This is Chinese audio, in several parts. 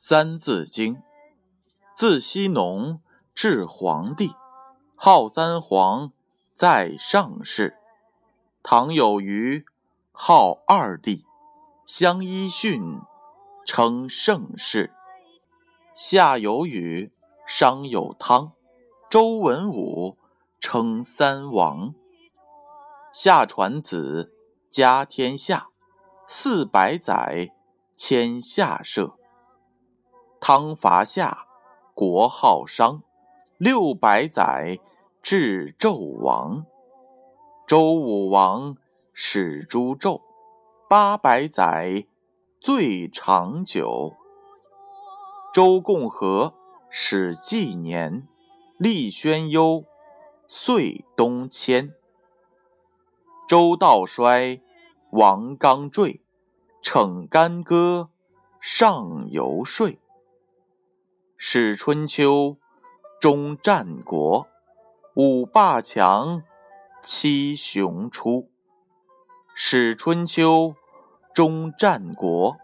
三字经》，自羲农至黄帝，号三皇，在上世。唐有虞，号二帝，相揖逊，称盛世。夏有禹，商有汤，周文武，称三王。夏传子，家天下，四百载，迁下社。汤伐夏，国号商，六百载，至纣王。周武王始诛纣，八百载，最长久。周共和始纪年，立宣幽，岁东迁。周道衰，王纲坠，逞干戈，上游说。始春秋，终战国，五霸强，七雄出。始春秋，终战国，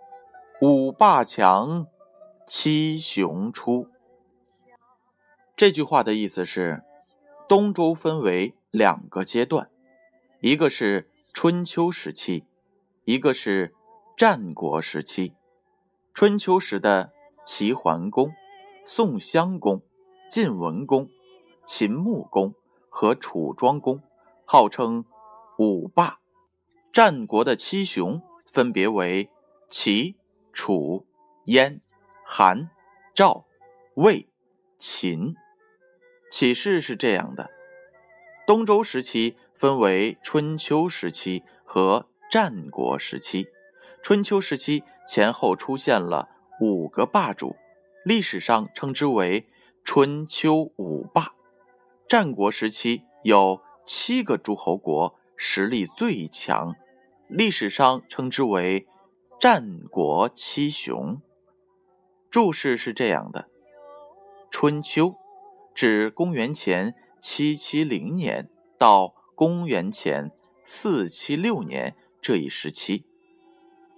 五霸强，七雄出。这句话的意思是，东周分为两个阶段。一个是春秋时期，一个是战国时期。春秋时的齐桓公、宋襄公、晋文公、秦穆公和楚庄公号称五霸。战国的七雄分别为齐、楚、燕、韩、赵、魏、秦。启示是这样的：东周时期。分为春秋时期和战国时期。春秋时期前后出现了五个霸主，历史上称之为春秋五霸。战国时期有七个诸侯国，实力最强，历史上称之为战国七雄。注释是这样的：春秋指公元前七七零年到。公元前四七六年这一时期，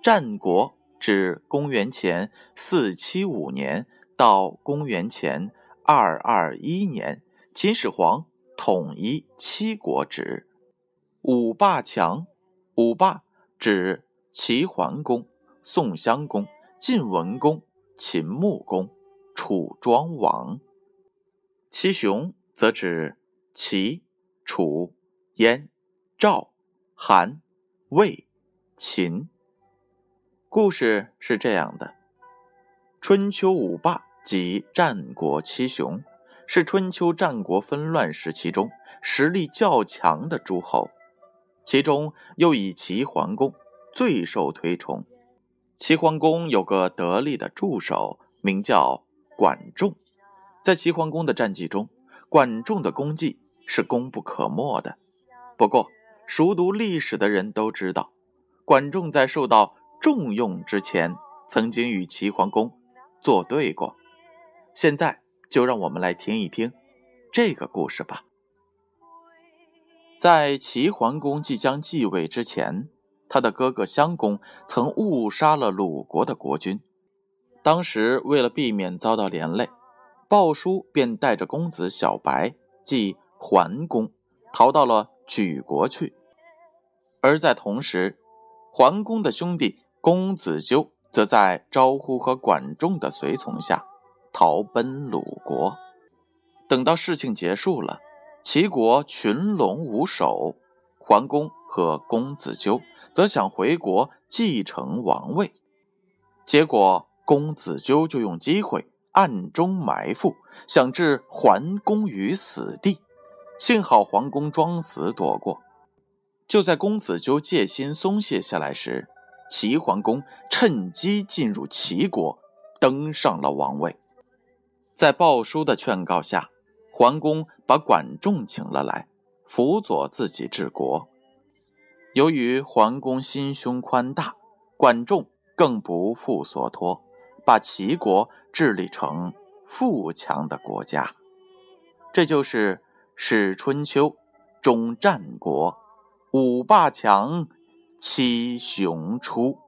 战国指公元前四七五年到公元前二二一年，秦始皇统一七国指五霸强，五霸指齐桓公、宋襄公、晋文公、秦穆公、楚庄王。七雄则指齐、楚。燕、赵、韩、魏、秦。故事是这样的：春秋五霸及战国七雄，是春秋战国纷乱时期中实力较强的诸侯，其中又以齐桓公最受推崇。齐桓公有个得力的助手，名叫管仲。在齐桓公的战绩中，管仲的功绩是功不可没的。不过，熟读历史的人都知道，管仲在受到重用之前，曾经与齐桓公做对过。现在就让我们来听一听这个故事吧。在齐桓公即将继位之前，他的哥哥襄公曾误杀了鲁国的国君。当时为了避免遭到连累，鲍叔便带着公子小白，即桓公，逃到了。莒国去，而在同时，桓公的兄弟公子纠则在招呼和管仲的随从下逃奔鲁国。等到事情结束了，齐国群龙无首，桓公和公子纠则想回国继承王位，结果公子纠就用机会暗中埋伏，想置桓公于死地。幸好桓公装死躲过。就在公子纠戒心松懈下来时，齐桓公趁机进入齐国，登上了王位。在鲍叔的劝告下，桓公把管仲请了来，辅佐自己治国。由于桓公心胸宽大，管仲更不负所托，把齐国治理成富强的国家。这就是。始春秋，终战国，五霸强，七雄出。